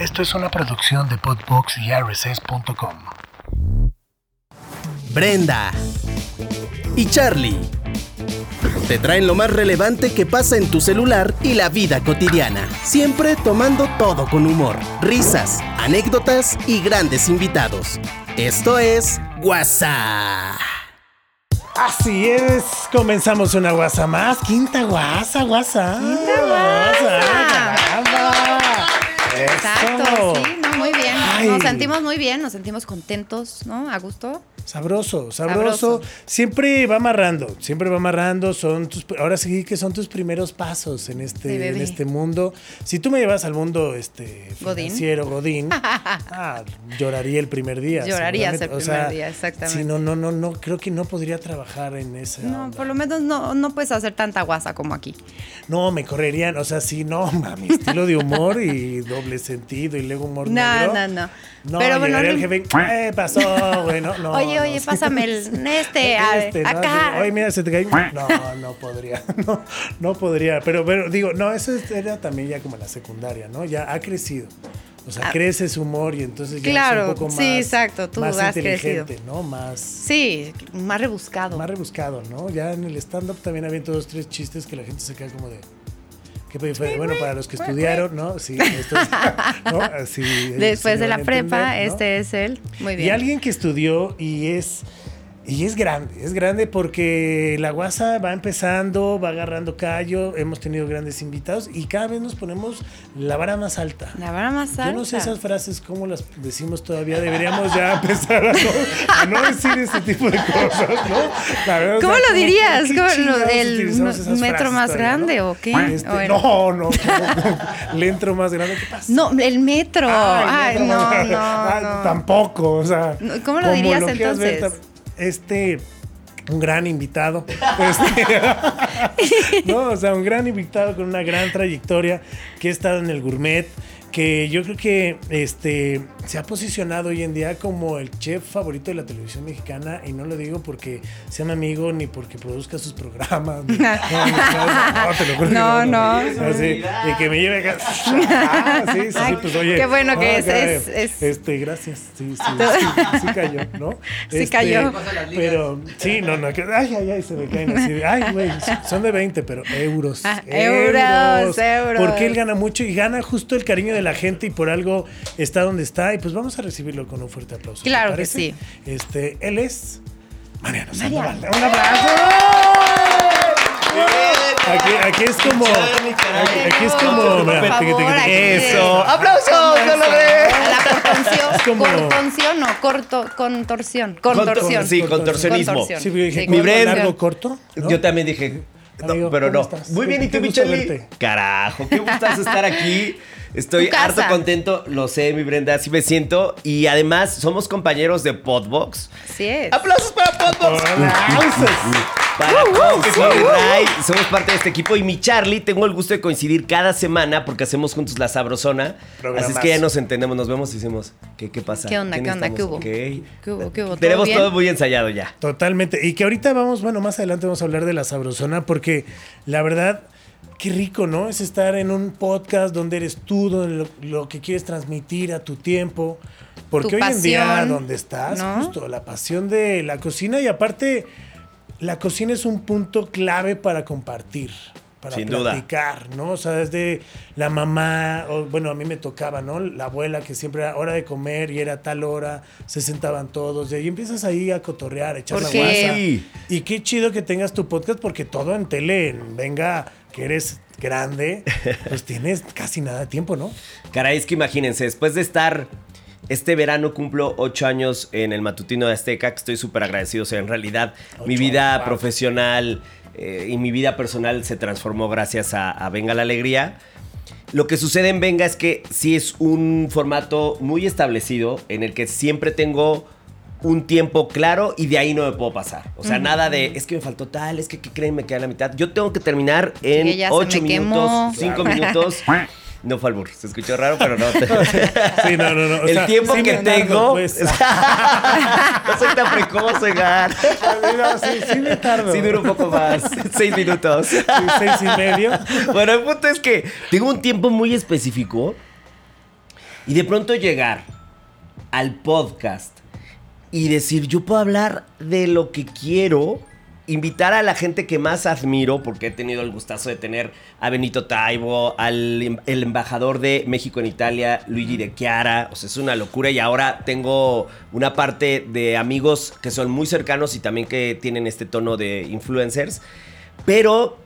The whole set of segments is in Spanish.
Esto es una producción de Podbox y RSS.com. Brenda y Charlie te traen lo más relevante que pasa en tu celular y la vida cotidiana, siempre tomando todo con humor, risas, anécdotas y grandes invitados. Esto es WhatsApp. Así es, comenzamos una guasa más. Quinta guasa, guasa. Quinta guasa. Exacto, sí, no, muy bien. Nos sentimos muy bien, nos sentimos contentos, ¿no? A gusto. Sabroso, sabroso, Siempre va amarrando, siempre va amarrando. Son tus, ahora sí que son tus primeros pasos en este, en este mundo. Si tú me llevas al mundo este, financiero, Godín, ah, lloraría el primer día. Llorarías el primer día, exactamente. Si no, no, no, no, creo que no podría trabajar en esa. No, por lo menos no, no puedes hacer tanta guasa como aquí. No, me correrían, o sea, sí, no, mi estilo de humor y doble sentido y luego humor no, negro. No, no, no. Pero bueno, el jefe, ¿qué pasó? Bueno, no. Oye, oye, pásame el este, este acá. Oye, mira, se te cae. No, no podría. No, no podría. Pero, pero digo, no, eso era también ya como la secundaria, ¿no? Ya ha crecido. O sea, ah. crece su humor y entonces ya claro, es un poco más. Sí, exacto, tú más has inteligente, crecido. ¿no? Más. Sí, más rebuscado. Más rebuscado, ¿no? Ya en el stand-up también había todos tres chistes que la gente se queda como de. Bueno, para los que estudiaron, ¿no? Sí, esto es, ¿no? Así, Después de la prepa, este es él. Muy bien. Y alguien que estudió y es y es grande, es grande porque la guasa va empezando, va agarrando callo, hemos tenido grandes invitados y cada vez nos ponemos la vara más alta. La vara más alta. Yo no sé esas frases cómo las decimos todavía, deberíamos ya empezar a no, decir ese tipo de cosas, ¿no? ¿Cómo lo dirías? ¿El metro más grande o qué? Este, no, no, el entro más grande, ¿qué pasa? No, el metro. Ay, no, no, Tampoco, o sea. ¿Cómo lo dirías entonces? Este un gran invitado. Este, no, o sea, un gran invitado con una gran trayectoria que ha estado en el gourmet, que yo creo que este se ha posicionado hoy en día como el chef favorito de la televisión mexicana y no lo digo porque sea mi amigo ni porque produzca sus programas. no, no, te lo juro no, no. Así, y que me lleve acá. Ah, sí, sí, sí, pues oye. Qué bueno que es, es, Este, gracias. Sí, sí, sí, sí, cayó, ¿no? Sí este, cayó. Pero sí, no, no, que, ay, ay, ay, se me caen así. ay, güey, son de 20, pero euros. Ah, euros, euros. Porque él gana mucho y gana justo el cariño de la gente y por algo está donde está. Y pues vamos a recibirlo con un fuerte aplauso. Claro que sí. Este, él es Mariano Sandoval. Un aplauso. Aquí, aquí, es como. Aquí, es como. Eso. ¡Aplausos! ¡Lo logré! La contorsión. No, corto, contorsión. Contorsión. Sí, contorsionismo. Sí, dije, Mi largo, corto. Yo también dije. No, pero no. Muy bien, ¿y tú, Michelle? Carajo, qué gustas estar aquí. Estoy harto contento, lo sé, mi Brenda, así me siento. Y además, somos compañeros de Podbox. Sí es. ¡Aplausos para Podbox! ¡Aplausos! Para uh, somos parte de este equipo. Y mi Charlie, tengo el gusto de coincidir cada semana porque hacemos juntos la sabrosona. Así es que ya nos entendemos, nos vemos y decimos, ¿qué, qué pasa? ¿Qué onda? ¿Qué onda? ¿Qué hubo? ¿Qué hubo? ¿Qué hubo? Tenemos todo muy ensayado ya. Totalmente. Y que ahorita vamos, bueno, más adelante vamos a hablar de la sabrosona porque la verdad qué rico, ¿no? Es estar en un podcast donde eres tú, donde lo, que quieres transmitir a tu tiempo. Porque hoy en día, donde estás, justo la pasión de la cocina y aparte, la cocina es un punto clave para compartir para Sin platicar, ¿no? O sea, desde la mamá, o, bueno, a mí me tocaba, ¿no? La abuela que siempre era hora de comer y era tal hora, se sentaban todos, y ahí empiezas ahí a cotorrear, a echar la guasa. Y qué chido que tengas tu podcast porque todo en tele, venga, que eres grande, pues tienes casi nada de tiempo, ¿no? Caray, es que imagínense, después de estar este verano cumplo ocho años en el matutino de Azteca, que estoy súper agradecido. O sea, en realidad, mi vida profesional eh, y mi vida personal se transformó gracias a, Venga la Alegría. Lo que sucede en Venga es que sí es un formato muy establecido en el que siempre tengo un tiempo claro y de ahí no me puedo pasar. O sea, nada de es que me faltó tal, es que ¿qué creen? Me queda la mitad. Yo tengo que terminar en ocho minutos, cinco minutos. No fue albur, se escuchó raro, pero no. sí, no, no, no. el tiempo que tengo. Pues. no soy tan precoz, Egar. sí, sí me tardo. Sí, dura un poco más. Seis minutos. Sí, seis y medio. Bueno, el punto es que tengo un tiempo muy específico Y de pronto llegar al podcast y decir, yo puedo hablar de lo que quiero, invitar a la gente que más admiro, porque he tenido el gustazo de tener a Benito Taibo, al em- el embajador de México en Italia, Luigi de Chiara, o sea, es una locura y ahora tengo una parte de amigos que son muy cercanos y también que tienen este tono de influencers, pero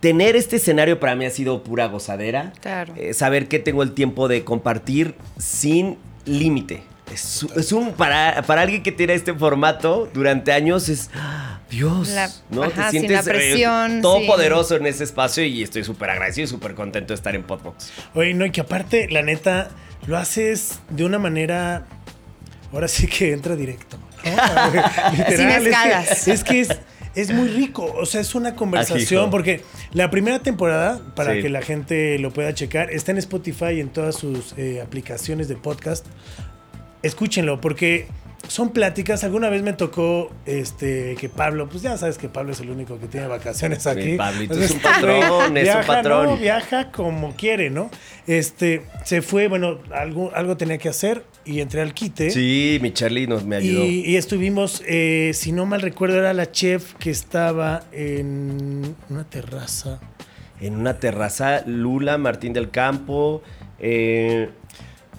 tener este escenario para mí ha sido pura gozadera. Claro. Eh, saber que tengo el tiempo de compartir sin límite. Es, es un para, para alguien que tiene este formato durante años es. Dios, La- ¿no? ajá, sin la presión, todo sin- poderoso en ese espacio y estoy súper agradecido y súper contento de estar en Podbox. Oye, no, y que aparte, la neta, lo haces de una manera. Ahora sí que entra directo. ¿no? Sin es que- escalas. Es que es, es muy rico. O sea, es una conversación. Ajijo. Porque la primera temporada, para Sí. que la gente lo pueda checar, está en Spotify y en todas sus eh, aplicaciones de podcast. Escúchenlo, porque son pláticas. Alguna vez me tocó este que Pablo, pues ya sabes que Pablo es el único que tiene vacaciones aquí. Pablito Entonces, es un patrón, es un viaja, patrón. ¿no? viaja como quiere, ¿no? Este, se fue, bueno, algo, algo tenía que hacer y entré al quite. Sí, mi Charlie nos me ayudó. Y, y estuvimos, eh, si no mal recuerdo, era la chef que estaba en una terraza. En una terraza, Lula, Martín del Campo, eh,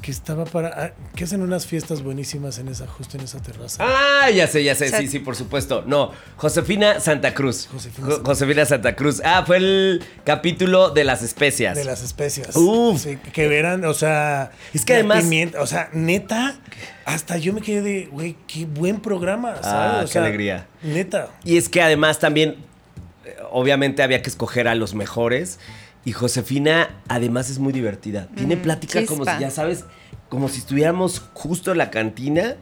Que estaba para. ah, que hacen unas fiestas buenísimas en esa, justo en esa terraza. Ah, ya sé, ya sé, sí, sí, por supuesto. No, Josefina Santa Cruz. Josefina Jo- Santa- Josefina Santa Cruz. Ah, fue el capítulo de las especias. De las especias. Uf. Sí, que verán, o sea. Es que además- pimienta, o sea, neta, hasta yo me quedé de, güey, qué buen programa, ¿sabes? Ah, O qué sea, alegría. Neta. Y es que además también, eh, obviamente había que escoger a los mejores. Y Josefina además es muy divertida. Tiene plática como si, ya sabes, como si estuviéramos justo en la cantina.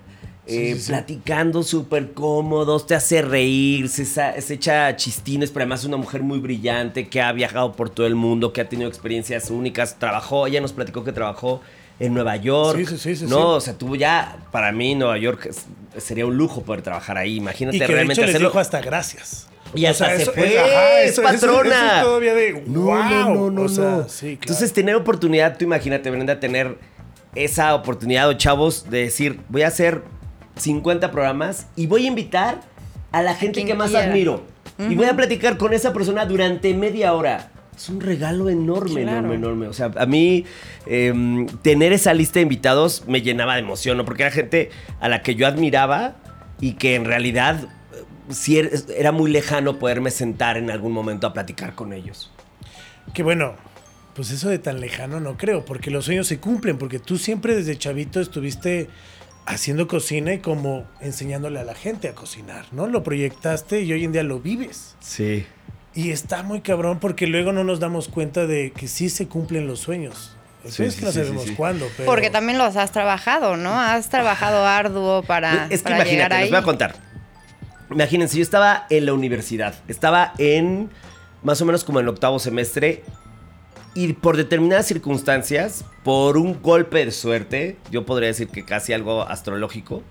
eh, sí, sí. platicando súper cómodos, te hace reír, se, se echa chistines, pero además es una mujer muy brillante que ha viajado por todo el mundo, que ha tenido experiencias únicas, trabajó, ella nos platicó que trabajó en Nueva York, Sí, sí, sí, sí, no, sí. o sea, tuvo ya, para mí Nueva York sería un lujo poder trabajar ahí, imagínate Y que de realmente hecho les hacerlo. dijo hasta gracias. Y hasta se eso- fue, ajá, es eso- patrona. eso es todavía de No, wow. no, no, no, o sea, no. sí, claro. Entonces, tener oportunidad, tú imagínate, Brenda, tener esa oportunidad, o chavos, de decir, voy a hacer 50 programas y voy a invitar a la gente que más quiera. admiro. Y voy a platicar con esa persona durante media hora. Es un regalo enorme, Claro. enorme, enorme. O sea, a mí em, tener esa lista de invitados me llenaba de emoción, ¿no? Porque era gente a la que yo admiraba y que en realidad sí era- era muy lejano poderme sentar en algún momento a platicar con ellos. Que bueno, pues eso de tan lejano no creo, porque los sueños se cumplen, porque tú siempre desde chavito estuviste haciendo cocina y como enseñándole a la gente a cocinar, ¿no? Lo proyectaste y hoy en día lo vives. Sí. Y está muy cabrón porque luego no nos damos cuenta de que sí se cumplen los sueños. Sí, es sí, que no sí, sabemos sí. cuándo, pero... Porque también los has trabajado, ¿no? Has trabajado arduo para, es que para llegar imagínate, les ahí. voy a contar. Imagínense, yo estaba en la universidad, estaba en más o menos como en el octavo semestre y por determinadas circunstancias, por un golpe de suerte, yo podría decir que casi algo astrológico,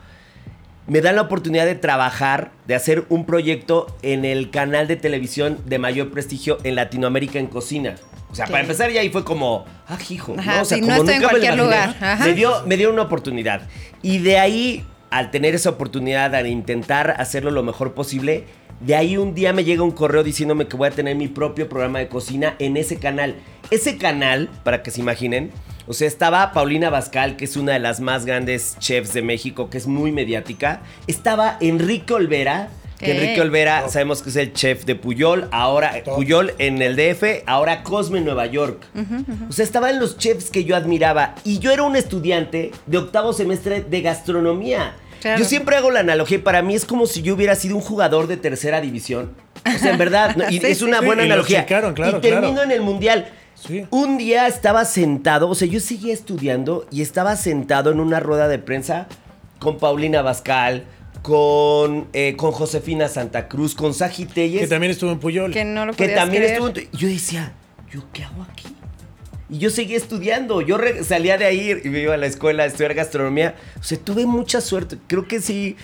me dan la oportunidad de trabajar, de hacer un proyecto en el canal de televisión de mayor prestigio en Latinoamérica en cocina. O sea, para empezar ya ahí fue como, ah, hijo, Ajá, ¿no? O sea, sí, no como estoy en nunca me lo cualquier imaginé. lugar. Ajá. Me dio, me dio una oportunidad. Y de ahí, al tener esa oportunidad, al intentar hacerlo lo mejor posible, de ahí un día me llega un correo diciéndome que voy a tener mi propio programa de cocina en ese canal. Ese canal, para que se imaginen, o sea, estaba Paulina Bascal, que es una de las más grandes chefs de México, que es muy mediática. Estaba Enrique Olvera. Que. Enrique Olvera, sabemos que es el chef de Puyol, ahora Top. Puyol en el DF, ahora Cosme en Nueva York. O sea, estaban los chefs que yo admiraba y yo era un estudiante de octavo semestre de gastronomía. Claro. Yo siempre hago la analogía, para mí es como si yo hubiera sido un jugador de tercera división. O sea, en verdad, ¿no? y Sí, es una sí. buena Y analogía. checaron, claro, y termino claro. en el mundial. Sí. Un día estaba sentado, o sea, yo seguía estudiando y estaba sentado en una rueda de prensa con Paulina Bascal, con, eh, con Josefina Santa Cruz, con Saji Telles, Que también estuvo en Puyol. Que no lo que también creer. estuvo. en Yo decía, ¿yo qué hago aquí? Y yo seguía estudiando. Yo re- salía de ahí y me iba a la escuela a estudiar gastronomía. O sea, tuve mucha suerte. Creo que sí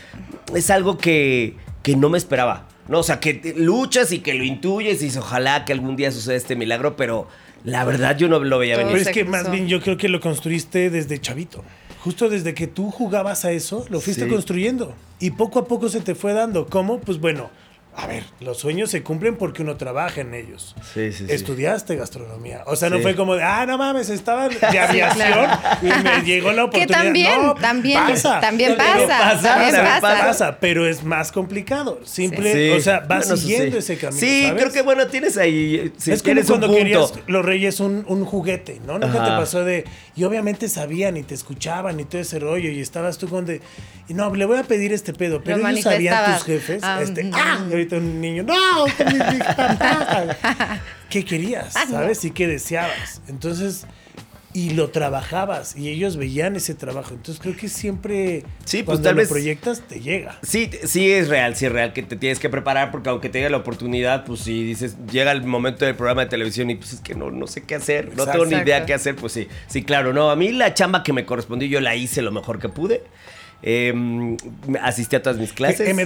es algo que, que no me esperaba. No, o sea, que luchas y que lo intuyes y dices, ojalá que algún día suceda este milagro, pero La verdad yo no lo veía Todo venir. Pero es que cruzó. más bien yo creo que lo construiste desde chavito. Justo desde que tú jugabas a eso, lo fuiste Sí. construyendo. Y poco a poco se te fue dando. ¿Cómo? Pues bueno, a ver, los sueños se cumplen porque uno trabaja en ellos. Sí, sí, sí. Estudiaste gastronomía. O sea, no Sí. fue como de, ah, no mames, estaba de aviación y me llegó la Que oportunidad. también, No, también, pasa. también pasa, pasa, también pasa. pasa, pero es más complicado. Simple, Sí. o sea, vas Bueno, siguiendo sí. ese camino. Sí, ¿sabes? creo que bueno, tienes ahí. Si es como un cuando querías los reyes un, un juguete, ¿no? Nunca te pasó de. Y obviamente sabían y te escuchaban y todo ese rollo. Y estabas tú con de. Y no, le voy a pedir este pedo. Pero Lo ellos sabían tus jefes. Ah, este. ¡Ah! Y ahorita un niño. ¡No! que mi- mi papá". ¿Qué querías? Ah. ¿Sabes? Y qué deseabas. Entonces. Y lo trabajabas. Y ellos veían ese trabajo. Entonces creo que siempre. Sí, pues, cuando tal lo vez- proyectas, te llega. Sí, sí es real, sí es real que te tienes que preparar porque aunque te llegue la oportunidad, pues si dices, llega el momento del programa de televisión y pues es que no, no sé qué hacer, no Exacto. tengo ni idea Exacto. qué hacer, pues sí, sí, claro, no, a mí la chamba que me correspondió yo la hice lo mejor que pude, Eh, asistí a todas mis clases. ¿Y, qué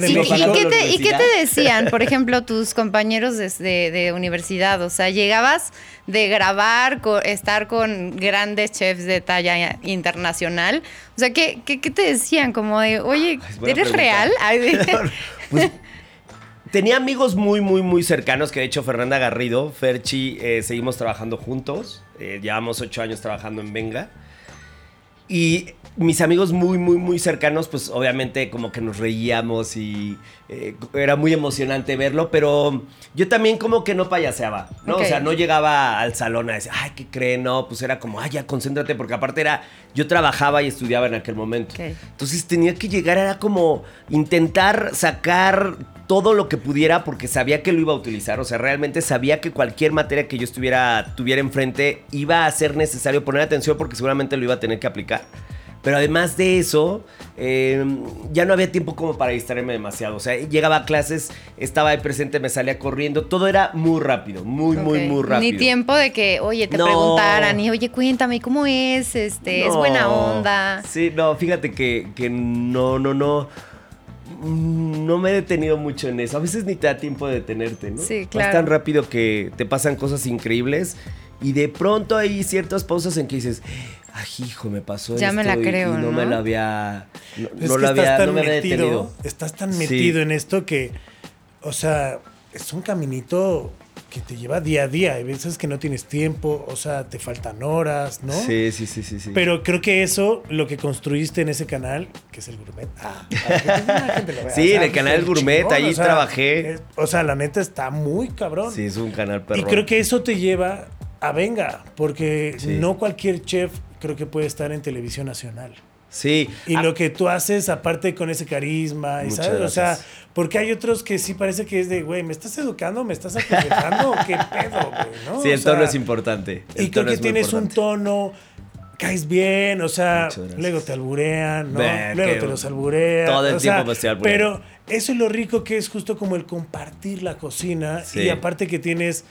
te, ¿Y qué te universidad. decían, por ejemplo, tus compañeros de, de- de universidad? O sea, llegabas de grabar, co- estar con grandes chefs de talla internacional. O sea, ¿qué, qué, qué te decían? Como de, oye, ¿eres pregunta. real? Pues, tenía amigos muy, muy, muy cercanos, que de hecho Fernanda Garrido, Ferchi, eh, seguimos trabajando juntos. eh, llevamos ocho años trabajando en Venga. Y mis amigos muy, muy, muy cercanos, pues obviamente como que nos reíamos y eh, era muy emocionante verlo, pero yo también como que no payaseaba, ¿no? O sea, no llegaba al salón a decir, ay, ¿qué creen? No, pues era como, ay, ya, concéntrate, porque aparte era, yo trabajaba y estudiaba en aquel momento. Entonces tenía que llegar, era como intentar sacar todo lo que pudiera porque sabía que lo iba a utilizar. O sea, realmente sabía que cualquier materia que yo estuviera, tuviera enfrente iba a ser necesario poner atención porque seguramente lo iba a tener que aplicar. Pero además de eso, eh, ya no había tiempo como para distraerme demasiado. O sea, llegaba a clases, estaba ahí presente, me salía corriendo. Todo era muy rápido, muy, muy, muy rápido. Ni tiempo de que, oye, te No. preguntaran y, oye, cuéntame, ¿cómo es? Este, ¿Es buena onda? Sí, no, fíjate que, que no, no, no. No me he detenido mucho en eso. A veces ni te da tiempo de detenerte, ¿no? Sí, Vas claro. tan rápido que te pasan cosas increíbles y de pronto hay ciertas pausas en que dices, ay, hijo, me pasó Ya me esto la y- creo, y no, ¿no? me lo había. No, Es no que lo había, estás tan no me había metido, detenido. estás tan Sí. metido en esto que, o sea, es un caminito que te lleva día a día. Hay veces que no tienes tiempo, o sea, te faltan horas, ¿no? Sí, sí, sí, sí, sí. Pero creo que eso, lo que construiste en ese canal, que es el gourmet. Ah, para que la gente lo vea. Sí, en el canal pues, Gourmet, chingón, ahí trabajé. es- o sea, la neta está muy cabrón. Sí, es un canal perro. y creo que eso te lleva a venga, porque Sí. no cualquier chef creo que puede estar en televisión nacional. Sí. Y Ah, lo que tú haces, aparte con ese carisma, y ¿sabes? O sea, porque hay otros que sí parece que es de, güey, ¿me estás educando? ¿Me estás aconsejando? ¿Qué pedo, güey? ¿no? Sí, O el tono sea, es importante. El Y creo que tienes un tono, caes bien, o sea, luego te alburean, ¿no? Luego te los alburean. todo el o sea, tiempo me albureando. Pero eso es lo rico que es justo como el compartir la cocina Sí. y aparte que tienes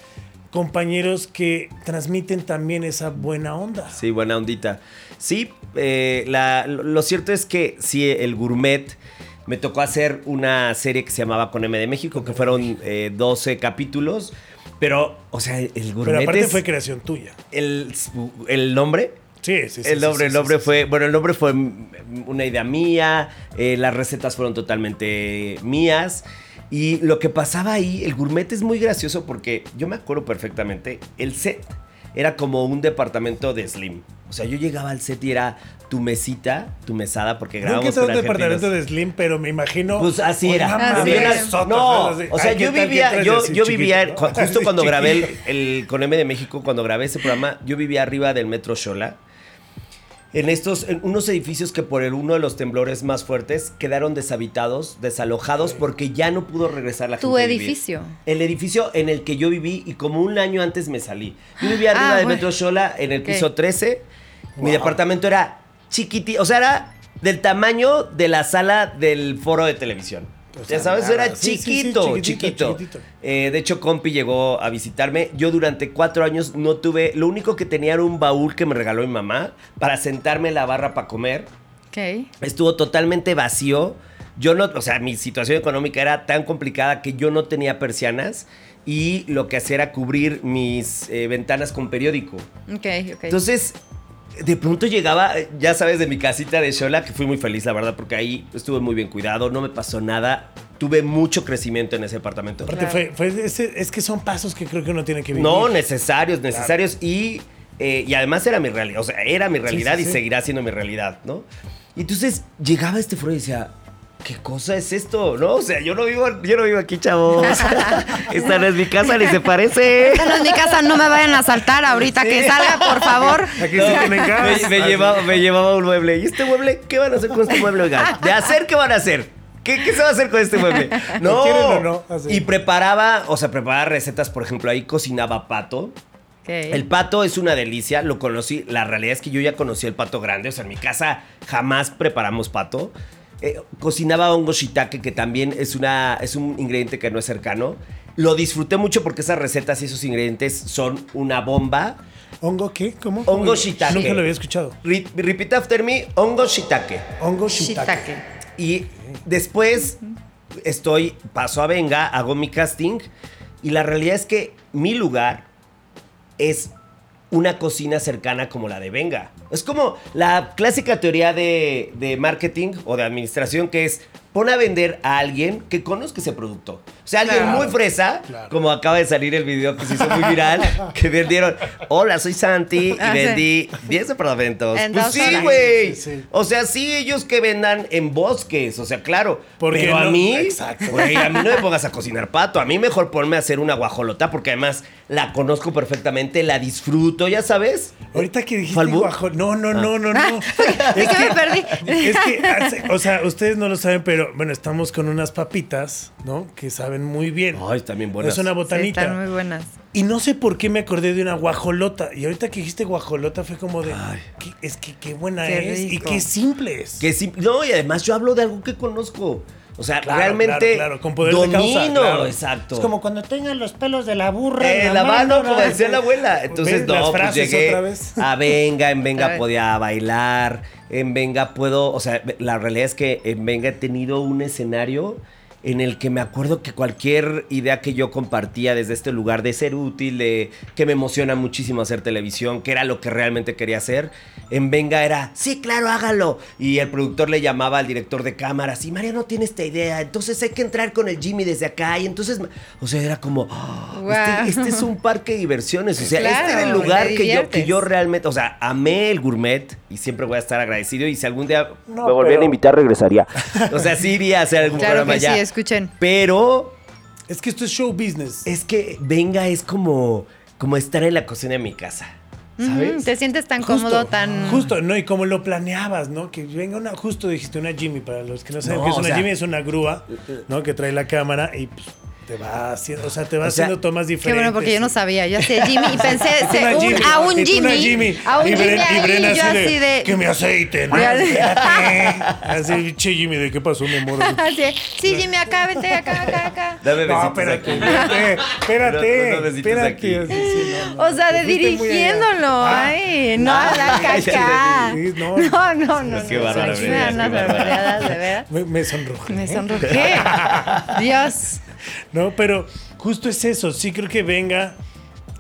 compañeros que transmiten también esa buena onda. Sí, buena ondita. Sí, eh, la- lo cierto es que sí, el gourmet me tocó hacer una serie que se llamaba Con M de México, que fueron eh, 12 capítulos. Pero, o sea, el gourmet Pero aparte es fue creación tuya. el, el nombre. Sí, sí, sí. el nombre, sí, el nombre sí, fue, bueno, el nombre fue una idea mía, eh, las recetas fueron totalmente mías. Y lo que pasaba ahí, el gourmet es muy gracioso porque yo me acuerdo perfectamente, el set era como un departamento de Slim. O sea, yo llegaba al set y era tu mesita, tu mesada, porque Nunca grabamos estado con un departamento de Slim, pero me imagino. Pues así era. Así sota, No, o sea, Ay, ¿qué yo vivía, yo, vivía, justo cuando grabé el, el con M de México, cuando grabé ese programa, yo vivía arriba del Metro Xola. En estos, en unos edificios que por el uno de los temblores más fuertes quedaron deshabitados, desalojados, porque ya no pudo regresar la Tu gente. a vivir. edificio. El edificio en el que yo viví y como un año antes me salí. Yo vivía arriba Ah, bueno. Metro Xola en el piso 13. Mi departamento era chiquitito, o sea, era del tamaño de la sala del foro de televisión. O sea, ya sabes, nada. era Sí, sí, sí, chiquito, chiquito. Eh, de hecho, Compi llegó a visitarme. Yo durante cuatro años no tuve, lo único que tenía era un baúl que me regaló mi mamá para sentarme en la barra para comer. Ok. Estuvo totalmente vacío. Yo no, o sea, mi situación económica era tan complicada que yo no tenía persianas y lo que hacía era cubrir mis eh, ventanas con periódico. Ok, ok. Entonces, de pronto llegaba, ya sabes, de mi casita de Shola, que fui muy feliz, la verdad, porque ahí estuve muy bien cuidado, no me pasó nada. Tuve mucho crecimiento en ese apartamento. Aparte, fue, es que son pasos que creo que uno tiene que vivir. No, necesarios, necesarios. Y, eh, y además era mi realidad. O sea, era mi realidad sí, y sí. seguirá siendo mi realidad, ¿no? Y entonces llegaba este foro y decía. ¿Qué cosa es esto? No, o sea, yo no vivo, yo no vivo aquí, chavos. Esta no es mi casa, ni se parece. Esta no es mi casa, no me vayan a asaltar ahorita que salga, por favor. Aquí sí. Me, me llevaba, me llevaba un mueble. ¿Y este mueble? ¿Qué van a hacer con este mueble, oigan? De hacer, ¿qué van a hacer? ¿Qué, qué se va a hacer con este mueble? No. quieren o no? Así. Y preparaba, o sea, preparaba recetas, por ejemplo, ahí cocinaba pato. El pato es una delicia, lo conocí. La realidad es que yo ya conocí el pato grande, o sea, en mi casa jamás preparamos pato. Eh, cocinaba hongo shiitake, que también es, una, es un ingrediente que no es cercano. Lo disfruté mucho porque esas recetas y esos ingredientes son una bomba. ¿Hongo qué? ¿Cómo? Hongo shiitake. Nunca lo había escuchado. Re- repeat after me, hongo shiitake. Hongo shiitake. Shiitake. Y después estoy, paso a Venga, hago mi casting. Y la realidad es que mi lugar es una cocina cercana como la de Venga. Es como la clásica teoría de, de marketing o de administración que es pon a vender a alguien que conozca ese producto. O sea, alguien Claro, muy fresa, claro. como acaba de salir el video que se hizo muy viral, que vendieron, hola, soy Santi y Ah, sí. vendí 10 departamentos. En Pues sí, güey. Sí, sí. O sea, sí, ellos que vendan en bosques, o sea, claro. Porque pero a mí, Exacto. güey, a mí no me pongas a cocinar pato. A mí mejor ponme a hacer una guajolota porque además la conozco perfectamente, la disfruto, ya sabes. Ahorita que dijiste ¿Falbú? guajo, no, no, no, no, no. ¿De qué me perdí? Es que, o sea, ustedes no lo saben, pero bueno, estamos con unas papitas, ¿no? Que saben muy bien. Ay, también buenas. Es una Sí, botanita. están muy buenas. Y no sé por qué me acordé de una guajolota. Y ahorita que dijiste guajolota fue como de. Ay. "¿Qué- es que qué buena Qué es y qué simple es. Que sí, no, y además yo hablo de algo que conozco. O sea, Claro, realmente claro, claro, con poder de domino, causa, claro. exacto. Es como cuando tengan los pelos de la burra. Eh, en la mano, como decía la abuela. Entonces, ¿Ves no, pues llegué otra vez? a Venga, en Venga podía bailar, en Venga puedo, o sea, la realidad es que en Venga he tenido un escenario en el que me acuerdo que cualquier idea que yo compartía desde este lugar de ser útil, de que me emociona muchísimo hacer televisión, que era lo que realmente quería hacer, en Venga era, sí, claro, hágalo. Y el productor le llamaba al director de cámaras, y María no tiene esta idea, entonces hay que entrar con el Jimmy desde acá. Y entonces, o sea, era como, "Ah, este, este es un parque de diversiones. O sea, este era el lugar que yo, que yo realmente, o sea, amé el gourmet y siempre voy a estar agradecido. Y si algún día No, me volvieran pero- a invitar, regresaría. O sea, sí iría a hacer algún Claro programa sí, allá. Escuchen. Pero Es que esto es show business. es que venga, es como, como estar en la cocina de mi casa. ¿Sabes? Te sientes tan Justo, cómodo, tan. Justo, ¿no? Y como lo planeabas, ¿no? Que venga una, justo dijiste una Jimmy, para los que no saben No, qué es o una sea- Jimmy, es una grúa, ¿no? Que trae la cámara y pues, te va haciendo, o sea, te va O sea, haciendo tomas Qué diferentes. bueno, porque yo no sabía. Yo sé Jimmy y pensé Es se- una un- Jimmy, a un Jimmy. A un y Jimmy Bren- y así de. Que me aceiten. Espérate. Así, che, Jimmy, ¿de qué pasó, mi amor? Así, sí, Jimmy, acá, vete, acá, acá, acá. Dame No, espérate, aquí. espérate, espérate, espérate. así, sí, no, no, O sea, de dirigiéndolo. Ah, Ay, no, la ya caca. Sí, no. No, no, no. Qué no, qué bárbara. barbaridades, de veras. Me, me sonrojé. Me sonrojé. Dios. No, pero justo es eso. Sí creo que venga.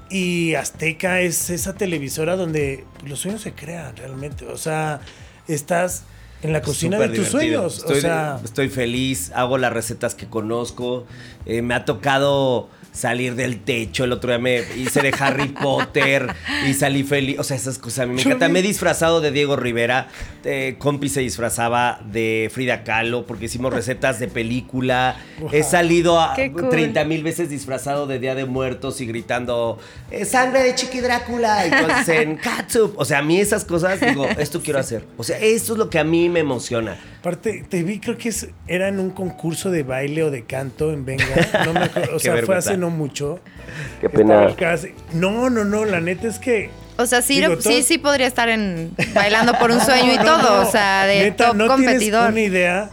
Y Azteca es esa televisora donde los sueños se crean realmente. O sea, estás en la cocina de tus divertido. sueños. Estoy, o sea, estoy feliz, hago las recetas que conozco. eh, me ha tocado salir del techo. El otro día me hice de Harry Potter y salí feliz. O sea, esas cosas a mí me encantan. Me he disfrazado de Diego Rivera. eh, Compi se disfrazaba de Frida Kahlo porque hicimos recetas de película. He salido a Qué cool. 30 mil veces disfrazado de Día de Muertos y gritando eh, sangre de Chiqui Drácula y cosas en catsup. O sea, a mí esas cosas, digo, esto quiero hacer. O sea, esto es lo que a mí me emociona. aparte, te vi, creo que es, era en un concurso de baile o de canto en Venga. No me acuerdo. O sea, fue hace no mucho. Qué casi- No, no, no. La neta es que. O sea, sí, Digo, sí, todo- sí podría estar en bailando por un sueño y No, todo. no, O sea, de neta, top no competidor. Tienes una idea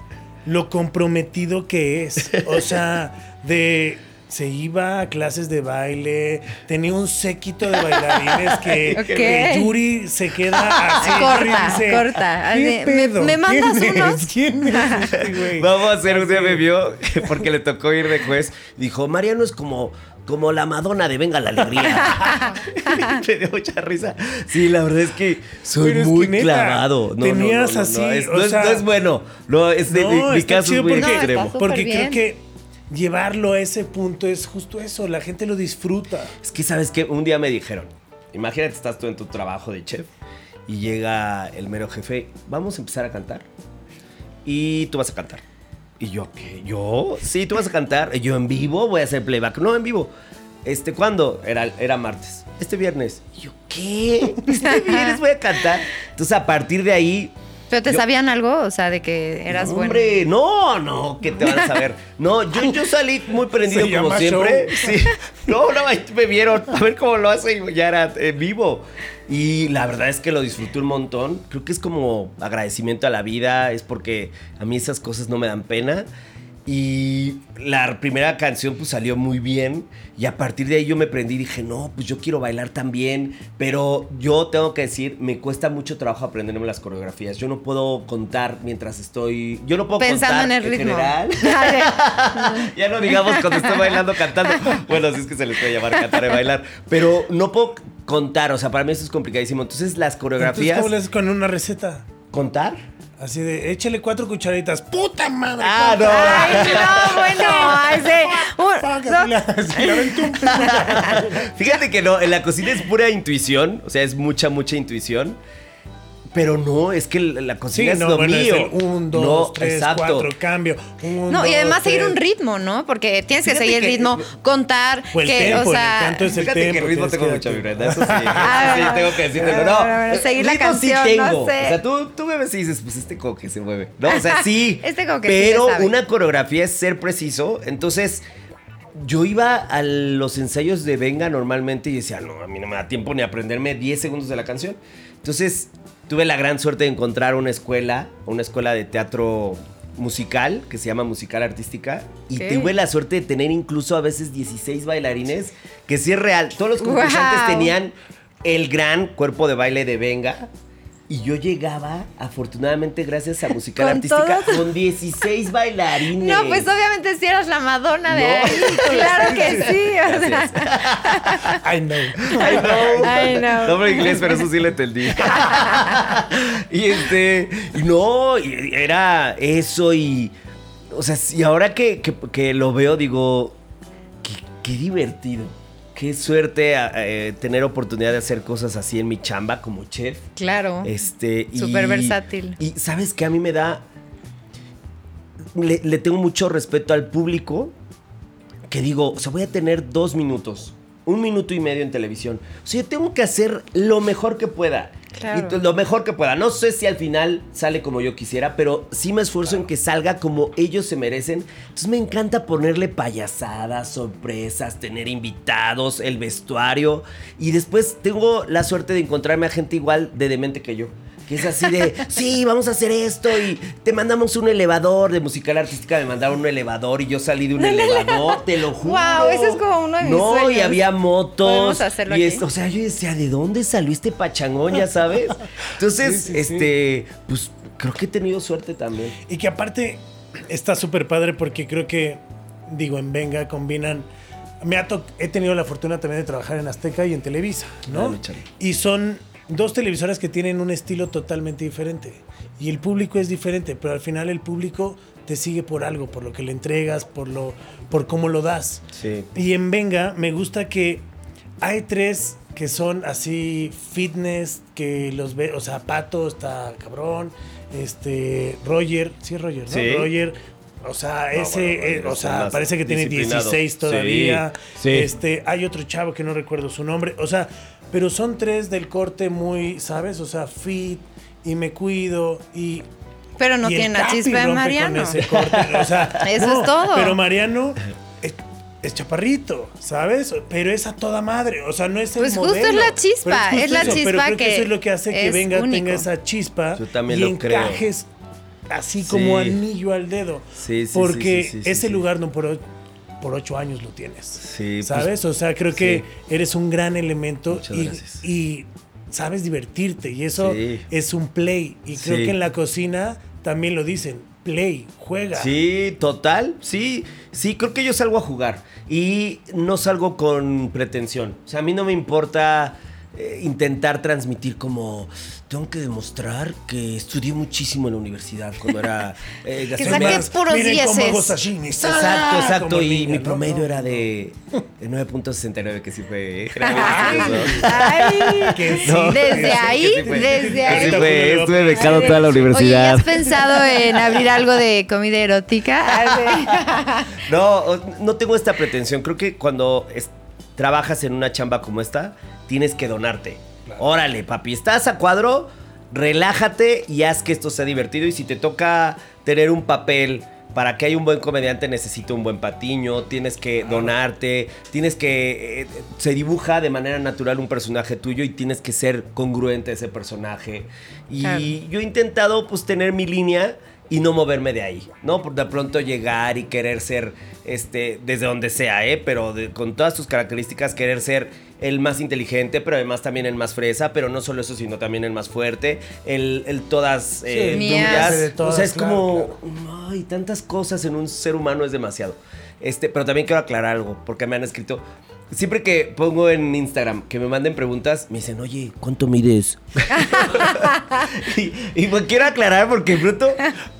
lo comprometido que es. O sea, de se iba a clases de baile, tenía un séquito de bailarines que, Yuri se queda así. Corta, Yuri dice, corta. "¿Qué Así, ¿me- pedo? me mandas ¿Quién unos?" Es? ¿Quién es este güey? Vamos a hacer un día me vio porque le tocó ir de juez. Dijo, Mariano es como, como la Madonna de Venga la Alegría. Me dio mucha risa. Sí, la verdad es que soy Pero es muy que clavado. No, no, tenías no, no, así, no, es, o no es- sea- no es bueno. No, es de, mi- No, mi está caso es muy extremo. Porque creo que llevarlo a ese punto es justo eso, la gente lo disfruta. Es que, ¿sabes qué? Un día me dijeron, imagínate, estás tú en tu trabajo de chef y llega el mero jefe, vamos a empezar a cantar. Y tú vas a cantar. Y yo, ¿qué? ¿Yo? Sí, tú vas a cantar. Yo, ¿en vivo? Voy a hacer playback. No, en vivo. Este, ¿cuándo? Era, era martes. Este viernes. Y yo, ¿qué? Este viernes voy a cantar. Entonces, a partir de ahí, ¿Pero te Yo- sabían algo? O sea, de que eras no, bueno. Hombre, no, no, que te van a saber. No, yo, yo salí muy prendido Se como siempre. Sí. No, no, ahí me vieron. A ver cómo lo hace y ya era en vivo. Y la verdad es que lo disfruté un montón. Creo que es como agradecimiento a la vida. Es porque a mí esas cosas no me dan pena. Y la primera canción pues salió muy bien y a partir de ahí yo me prendí y dije, no, pues yo quiero bailar también, pero yo tengo que decir, me cuesta mucho trabajo aprenderme las coreografías. Yo no puedo contar mientras estoy, yo no puedo Pensando contar en el ritmo. general. Ya no digamos cuando estoy bailando, cantando. Bueno, sí es que se les puede llamar cantar y bailar, pero no puedo contar, o sea, para mí eso es complicadísimo. Entonces las Entonces, coreografías, ¿cómo le haces con una receta? contar. Así de, échale cuatro cucharitas. ¡Puta madre! Ah, no. Ay, no, bueno, ese. un- Fuck, no. Fíjate que no, en la cocina es pura intuición, o sea, es mucha, mucha intuición. Pero no, es que la la Sí, cocina es no, lo bueno, es mío. el un, dos, no, tres, exacto. cuatro, cambio. Un, No, y además seguir un ritmo, ¿no? Porque tienes que Fíjate seguir el que- ritmo, contar, O el que, tempo, o el sea, canto es el Fíjate que tempo, ritmo tienes tengo que mi darte- Brenda, eso sí. Tengo que decírtelo. a ver, No, seguir la ritmo canción, sí no tengo. sé. O sea, tú, tú me ves y dices, pues este como que se mueve. No, o sea, sí. Este como que sí Pero una coreografía es ser preciso. Entonces, yo iba a los ensayos de Venga normalmente y decía, no, a mí no me da tiempo ni aprenderme 10 segundos de la canción. Entonces, tuve la gran suerte de encontrar una escuela, una escuela de teatro musical que se llama Musical Artística y tuve la suerte de tener incluso a veces 16 bailarines, que sí es real. Todos los concursantes Wow. tenían el gran cuerpo de baile de Venga. Y yo llegaba, afortunadamente, gracias a Musical Con Artística, todos- con 16 bailarines. No, pues obviamente si eras la Madonna de No. ahí. Claro que sí. O sea. I know. I know. I know. No hablo inglés, pero eso sí lo entendí. y este. Y no, era eso y. O sea, y ahora que, que- que lo veo, digo. Qué, qué divertido. Qué suerte eh, tener oportunidad de hacer cosas así en mi chamba como chef. claro. Este, Súper versátil. Y sabes que a mí me da. Le, le tengo mucho respeto al público. Que digo, o sea, voy a tener dos minutos. Un minuto y medio en televisión. O sea, yo tengo que hacer lo mejor que pueda. Claro. Y t- lo mejor que pueda. No sé si al final sale como yo quisiera, pero sí me esfuerzo en que salga como ellos se merecen. Entonces me encanta ponerle payasadas, sorpresas, tener invitados, el vestuario. Y después tengo la suerte de encontrarme a gente igual de demente que yo. Que es así de, sí, vamos a hacer esto y te mandamos un elevador de musical artística, me mandaron un elevador y yo salí de un elevador, te lo juro. Guau, ese es como uno de mis No, y había motos. Podemos hacerlo y aquí. esto, o sea, yo decía, ¿de dónde salió este pachangón, ya sabes? Entonces, Sí, sí, sí. este, pues creo que he tenido suerte también. Y que aparte está súper padre porque creo que, digo, en Venga combinan. Me ha to- he tenido la fortuna también de trabajar en Azteca y en Televisa, ¿no? Dale, y son dos televisoras que tienen un estilo totalmente diferente. Y el público es diferente, pero al final el público te sigue por algo, por lo que le entregas, por, lo, por cómo lo das. Sí. Y en Venga me gusta que hay tres que son así fitness, que los ve, o sea, Pato está cabrón, este, Roger, sí, Roger, ¿no? Sí. Roger, o sea, No, ese, bueno, o sea, parece que tiene disciplinado. 16 todavía. Sí, sí. Este, hay otro chavo que no recuerdo su nombre, o sea, pero son tres del corte muy, ¿sabes? O sea, fit y me cuido y Pero no y tiene la chispa de Mariano. con ese corte, o sea, Eso es todo. Pero Mariano es, es chaparrito, ¿sabes? Pero es a toda madre, o sea, no es el Pues justo es la chispa, es la eso, pero chispa creo que, que eso es lo que hace que venga único. tenga esa chispa Yo también y lo creo. encajes así como Sí. anillo al dedo, Sí, sí, porque sí, sí, sí, ese sí. lugar no por por ocho años lo tienes. Sí, pues, ¿Sabes? o sea, creo que sí. eres un gran elemento y, y sabes divertirte y eso Sí. es un play. Y creo que en la cocina también lo dicen. play, juega. Sí, total, sí, sí, creo que yo salgo a jugar y no salgo con pretensión. O sea, a mí no me importa eh, intentar transmitir como tengo que demostrar que estudié muchísimo en la universidad cuando era eh, Que saqué puros Miren cómo dieces. hago sashimi. Exacto, Ah, exacto. Y niña, mi ¿no? promedio No, era de, de 9.69, que sí fue. era Ay, muy gracioso. ay. Que sí, No. Desde ahí, que sí fue. desde ahí. sí fue, estuve becado toda la Oye, ¿ya universidad. has pensado en abrir algo de comida erótica? No, no tengo esta pretensión. Creo que cuando es- trabajas en una chamba como esta, tienes que donarte. Órale, papi, estás a cuadro, relájate y haz que esto sea divertido. Y si te toca tener un papel para que haya un buen comediante, necesita un buen patiño, tienes que donarte, tienes que... eh, se dibuja de manera natural un personaje tuyo y tienes que ser congruente a ese personaje. Y Claro. yo he intentado pues tener mi línea y no moverme de ahí, ¿no? Por de pronto llegar y querer ser, este, desde donde sea, ¿eh? Pero de- con todas tus características, querer ser el más inteligente, pero además también el más fresa, pero no solo eso, sino también el más fuerte, el, el todas eh, tuyas. De o sea, es claro, como, ay, tantas cosas en un ser humano es demasiado. Este, pero también quiero aclarar algo, porque me han escrito, siempre que pongo en Instagram que me manden preguntas, me dicen, oye, ¿cuánto mides? y, y pues quiero aclarar porque pronto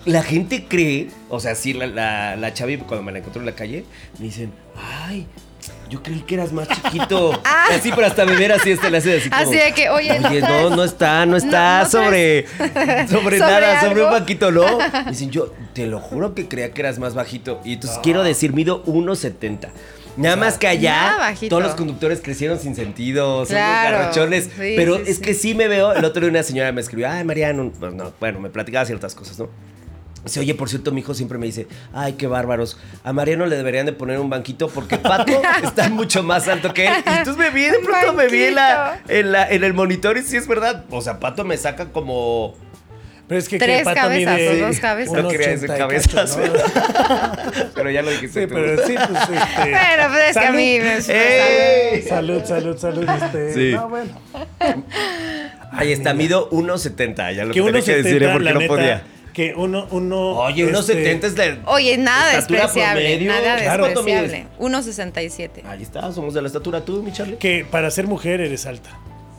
la gente cree, o sea, sí, la, la, la Chavi cuando me la encontró en la calle, me dicen, ay, yo creí que eras más chiquito. Así, pero hasta beber así, este le hace así como, Así de que, oye, ¿no no, no está, no está no sobre, sobre, ¿Sobre nada, sobre un banquito, no. Dicen, yo te lo juro que creía que eras más bajito. Y entonces quiero decir, mido 1.70. Nada más que allá, bajito. todos los conductores crecieron sin sentido, son Claro. Sí, pero sí, es sí. que sí me veo. El otro día una señora me escribió, ay, Mariano, pues no, bueno, me platicaba ciertas cosas, ¿no? Dice, oye, por cierto, mi hijo siempre me dice, ay, qué bárbaros. A Mariano le deberían de poner un banquito porque Pato está mucho más alto que él. Y entonces me vi, de pronto me vi en, la, en, la- en el monitor y sí es verdad. O sea, Pato me saca como... Pero es que Tres que Pato cabezas mide o dos cabezas. No quería decir 1.80 y cabezas. cacho, ¿no? Pero ya lo dijiste Sí, tú. pero sí, pues este. Bueno, pues es que a mí me- ¡Ey! Salud, salud, salud. Este, Sí. No, bueno. Ahí está, mido 1.70. Ya lo Que tenía que decir, ¿eh? 1.70, porque la no neta, podía. que uno, uno. Oye, 1.70 es de... Oye, nada Estatura despreciable. promedio, Nada claro. despreciable. 1.67. Ahí está, somos de la estatura tú, mi Charlie. Que para ser mujer eres alta.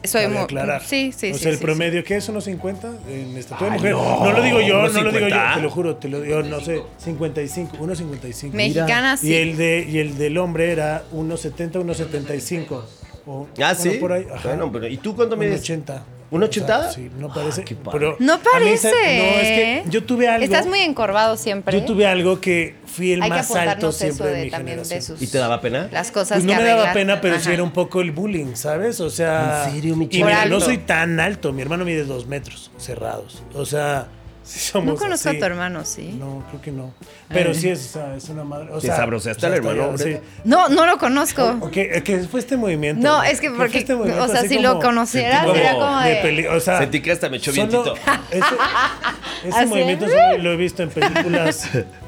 Soy muy. aclarar. Sí, sí, O sí. sea, el sí, promedio, ¿qué es? ¿Unos 50 en estatura de mujer? no, No, lo digo yo, no lo digo yo, 50. te lo juro, te lo digo, no sé, 55, 1.55. sí. Mexicana, sí. Y el, de, y el del hombre era 1.70, 1.75. O, Ah, bueno, sí. por ahí. ajá. Bueno, pero ¿y tú cuánto mides? 1.80. ¿1.80? O sea, Sí, no parece. Ah, qué padre. pero No a mí parece. no, es que yo tuve algo. Estás muy encorvado siempre. Yo tuve algo que fui el Hay que más alto siempre de, de mi también de generación. sus. ¿Y te daba pena? Las cosas Pues no que me daba pena, pero sí Ajá. era un poco el bullying, ¿sabes? O sea. ¿En serio, mi Y chavo? mira, no soy tan alto. Mi hermano mide dos metros cerrados. O sea, sí somos. No conozco así. a tu hermano, ¿sí? No, creo que no. Pero sí es, o sea, es una madre. O Te sea, sabroseaste o sea, al hermano, sí. No, no lo conozco. Eh, que fue este movimiento. No, es que porque, este o sea, así si lo conocieras, como era como de... de peli- o sea, Sentí que hasta me echó vientito. Ese, ese ¿Así? movimiento lo he visto en películas.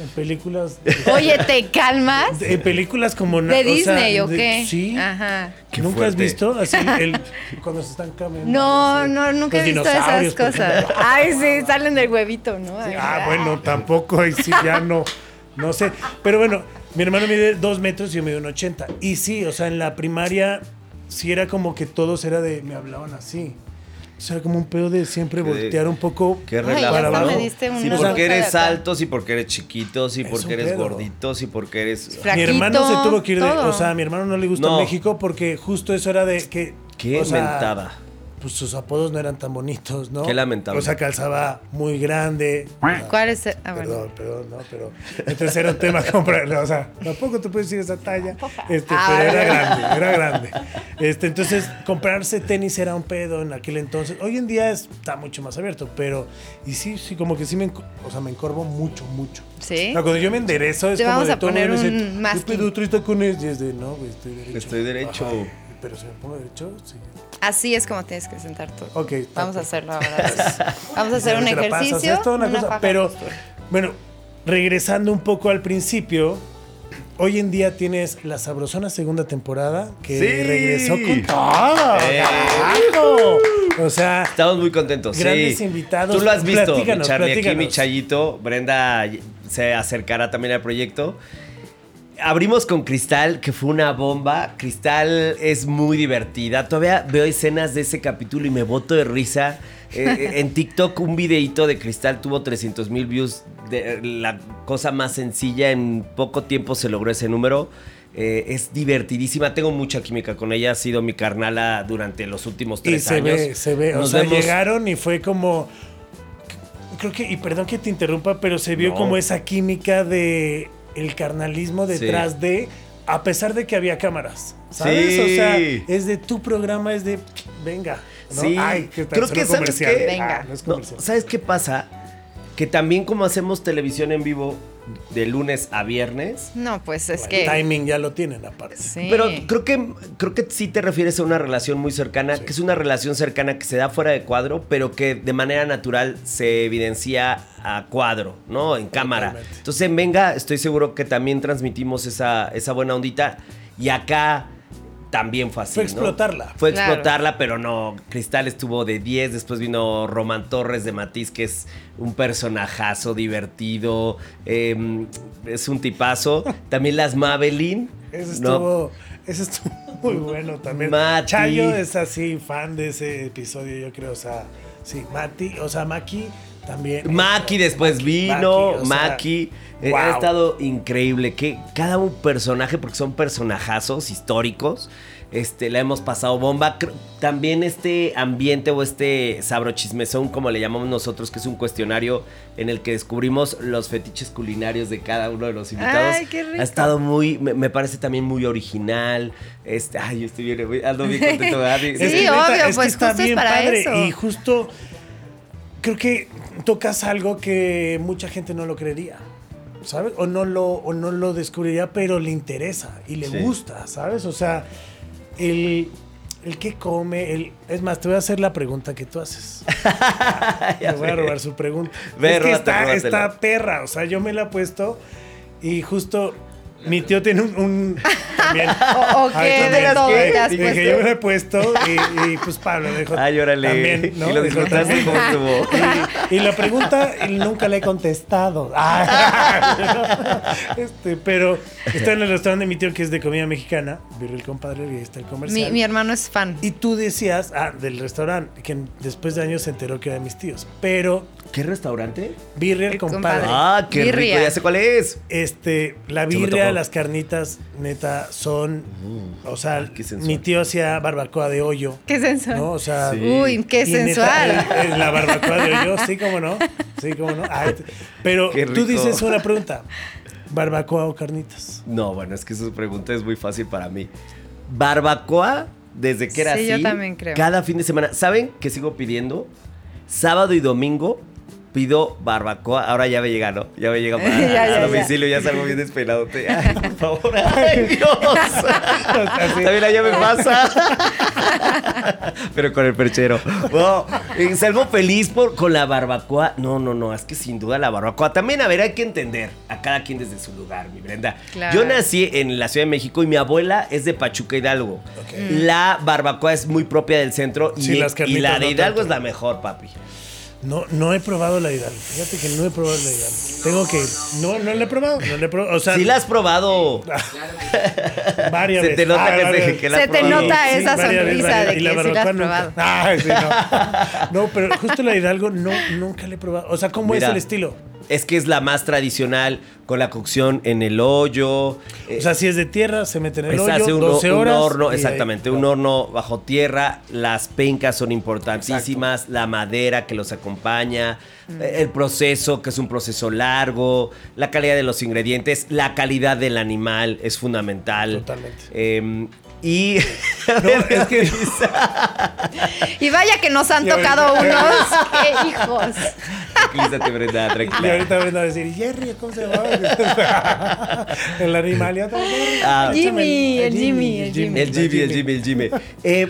En películas. Oye, ¿te calmas? En películas como ¿De o sea, Disney o de- qué? Sí. Ajá. Qué ¿Nunca fuerte. has visto así el, cuando se están cambiando? No, así, no, nunca he visto esas cosas. Ay, sí, salen del huevito, ¿no? Ah, bueno, tampoco, ahí sí, ya no, no sé. Pero bueno, mi hermano mide dos metros y yo mido un 80. Y sí, o sea, en la primaria sí era como que todos era de, me hablaban así. O sea, como un pedo de siempre voltear un poco Qué diste un Sí, porque eres alto, sí, porque eres chiquito, sí, porque eres gordito, sí, porque eres... Mi hermano se tuvo que ir de. todo. O sea, a mi hermano no le gusta No. México porque justo eso era de que. Qué o sea, mentada. Pues sus apodos no eran tan bonitos, ¿no? Qué lamentable. O sea, calzaba muy grande. ¿Cuál es? el- Ah, bueno. Perdón, perdón, no, pero entonces era un tema comprar, o sea, tampoco te puedes decir esa talla, este, Ah, pero era grande, era grande. Este, entonces comprarse tenis era un pedo en aquel entonces. Hoy en día es- está mucho más abierto, pero y sí, sí, como que sí me, o sea, me encorvo mucho, mucho. ¿Sí? O sea, cuando yo me enderezo es Te como vamos de a todo poner me un dice, masking. ¿qué pedo traes tacones? Y es de, no, güey, estoy derecho. Estoy derecho. Ajá. Pero si me pongo derecho, sí. Así es como tienes que sentar tú. Ok. Vamos a hacerlo ahora. Vamos a hacer un ejercicio. es toda una una cosa, pero bueno, regresando un poco al principio, hoy en día tienes la sabrosona segunda temporada que Sí. regresó con todo. Eh. O sea, Estamos muy contentos. Grandes sí. invitados. Tú lo has visto, mi Platícanos, Charlie. Aquí mi. Chayito. Brenda se acercará también al proyecto. Abrimos con Cristal, que fue una bomba. Cristal es muy divertida. Todavía veo escenas de ese capítulo y me boto de risa. Eh, en TikTok un videito de Cristal tuvo 300 mil views. De, la cosa más sencilla, en poco tiempo se logró ese número. Eh, es divertidísima, tengo mucha química con ella, ha sido mi carnala durante los últimos Y tres se años. ve, se ve. O Nos sea, vemos- llegaron y fue como. Creo que, y perdón que te interrumpa, pero se vio No. como esa química de el carnalismo detrás de. A pesar de que había cámaras. ¿Sabes? Sí. O sea, es de tu programa, es de. Venga. ¿no? Sí, creo que sabes comercial. qué? Venga. Ah, no es No. ¿Sabes qué pasa? Que también como hacemos televisión en vivo de lunes a viernes, No, pues es El que. timing ya lo tienen aparte. Sí. pero creo que, creo que sí te refieres a una relación muy cercana, Sí. que es una relación cercana que se da fuera de cuadro, pero que de manera natural se evidencia a cuadro, ¿no? En cámara. Totalmente. Entonces en Venga estoy seguro que también transmitimos esa, esa buena ondita y acá también fue así. Fue ¿no? explotarla. Fue Claro. explotarla, pero no. Cristal estuvo de 10, después vino Román Torres de Matiz, que es un personajazo divertido, eh, es un tipazo. También las Mabeline. Eso ¿no? estuvo, eso estuvo muy bueno también. Mati. Chayo es así, fan de ese episodio, yo creo. O sea, sí, Mati, o sea, Maki también. Maki después Maki, vino, Maki, o sea, Maki. Eh, wow. Ha estado increíble. Que cada un personaje, porque son personajazos históricos, este, la hemos pasado bomba. También este ambiente o este sabrochismezón, como le llamamos nosotros, que es un cuestionario en el que descubrimos los fetiches culinarios de cada uno de los invitados. Ay, qué rico. Ha estado muy, me, me parece también muy original. Este, ay, yo estoy bien, ando bien contento. ¿verdad? Sí, que obvio, es pues está justo es para padre. eso. Y justo creo que tocas algo que mucha gente no lo creería. ¿Sabes? O no lo, o no lo descubriría, pero le interesa y le Sí. gusta, ¿sabes? O sea, el, el que come, el, es más, te voy a hacer la pregunta que tú haces. Me voy a robar su pregunta. Ve, es que está, róbatela. está perra, o sea, yo me la he puesto y justo mi tío tiene un... un también. O, qué también. de todo Dije, puesto. yo me lo he puesto y, y, pues Pablo dijo. Ay, órale. También, ¿no? Y lo disfrutaste como estuvo. Y, y la pregunta y nunca le he contestado. Ah. Este, pero está en el restaurante de mi tío que es de comida mexicana. Virre el compadre y ahí está el Mi, comercial. mi hermano es fan. Y tú decías, ah, del restaurante, que después de años se enteró que era de mis tíos. Pero ¿Qué restaurante? Birria el compadre. Ah, qué Birria. rico, ya sé cuál es. Este, la birria, las carnitas, neta, son. O sea, Ay, mi tío hacía barbacoa de hoyo. Qué sensual. ¿No? O sea. Sí. Uy, qué neta, sensual. el- el- la barbacoa de hoyo, sí, cómo no. Sí, cómo no. Ay, pero tú dices una pregunta: ¿barbacoa o carnitas? No, bueno, es que esa pregunta es muy fácil para mí. Barbacoa, desde que era Sí, así. yo también creo. Cada fin de semana. ¿Saben qué sigo pidiendo? Sábado y domingo pido barbacoa. Ahora ya me llega, ¿no? Ya me llega para Ya, ya, domicilio, ya, salgo bien despeinado. Ay, por favor. Ay, Dios. También allá me pasa. Pero con el perchero. No, eh, salgo feliz por, con la barbacoa. No, no, no, es que sin duda la barbacoa. También, a ver, hay que entender a cada quien desde su lugar, mi Brenda. Claro. Yo nací en la Ciudad de México y mi abuela es de Pachuca Hidalgo. La barbacoa es muy propia del centro y, las la de Hidalgo es la mejor, papi. No, no he probado la Hidalgo. Fíjate que no he probado la Hidalgo. Tengo que. No, no la he probado. No la he probado. O sea, Si la has probado. varias Se veces. te nota Ah, que, varias se, que la Se te nota esa veces, sonrisa varias- de que la sí la has probado. Ay, sí, no. No, pero justo la Hidalgo no, nunca la he probado. O sea, ¿cómo Mira, es el estilo? Es que es la más tradicional, con la cocción en el hoyo. eh, O sea, si es de tierra, se mete en el Se hoyo, hace un, 12 un horas. horno, ahí- exactamente, un horno bajo tierra. Las pencas son importantísimas, la madera que los acompaña, Mm. eh, el proceso, que es un proceso largo, la calidad de los ingredientes, la calidad del animal es fundamental. Totalmente. Eh, y. es que- Y vaya que nos han Y ahorita- tocado unos. ¡Qué hijos! Tranquilízate, Brenda, Y tranquila. ahorita van a decir, Jerry, ¿cómo se llamaba? el animal. y Ah. Jimmy, el Jimmy, el Jimmy. El Jimmy, el Jimmy, el Jimmy. Eh,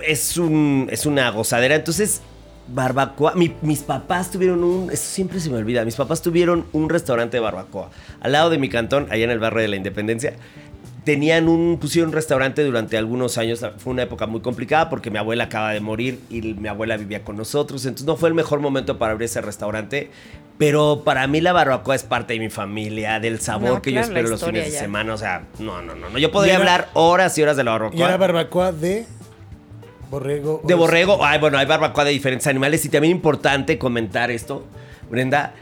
es, un, es una gozadera. Entonces, barbacoa. mi- mis papás tuvieron un. Eso siempre se me olvida. Mis papás tuvieron un restaurante de barbacoa. Al lado de mi cantón, allá en el barrio de la Independencia. Tenían un, pusieron un restaurante durante algunos años. Fue una época muy complicada porque mi abuela acaba de morir y mi abuela vivía con nosotros. Entonces no fue el mejor momento para abrir ese restaurante. Pero para mí la barbacoa es parte de mi familia, del sabor No, que claro, yo espero los fines de semana. O sea, no, no, no. no. Yo podría era- hablar horas y horas de la barbacoa. Y era barbacoa de borrego. De borrego, ay, bueno, hay barbacoa de diferentes animales y también importante comentar esto, Brenda.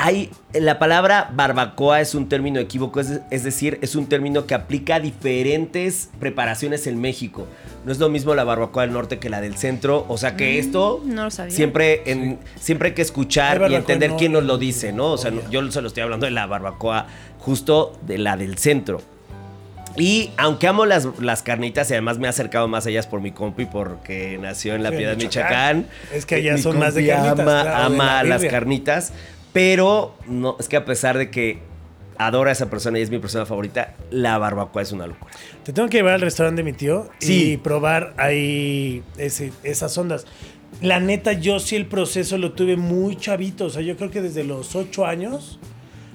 Hay, la palabra barbacoa es un término equívoco, es, es decir, es un término que aplica a diferentes preparaciones en México. No es lo mismo la barbacoa del norte que la del centro, o sea que esto no lo sabía. siempre, en, siempre hay que escuchar y entender no- quién nos lo dice, ¿no? O sea, no- yo se lo estoy hablando de la barbacoa justo de la del centro. Y aunque amo las, las carnitas y además me he acercado más a ellas por mi compi porque nació en la Piedad, Michoacán. Michoacán. Es que allá son más de carnitas, Ama, claro, de ama la las carnitas, pero no, es que a pesar de que adora a esa persona y es mi persona favorita, la barbacoa es una locura. Te tengo que llevar al restaurante de mi tío Sí. y probar ahí ese- esas ondas. La neta, yo sí el proceso lo tuve muy chavito. O sea, yo creo que desde los ocho años.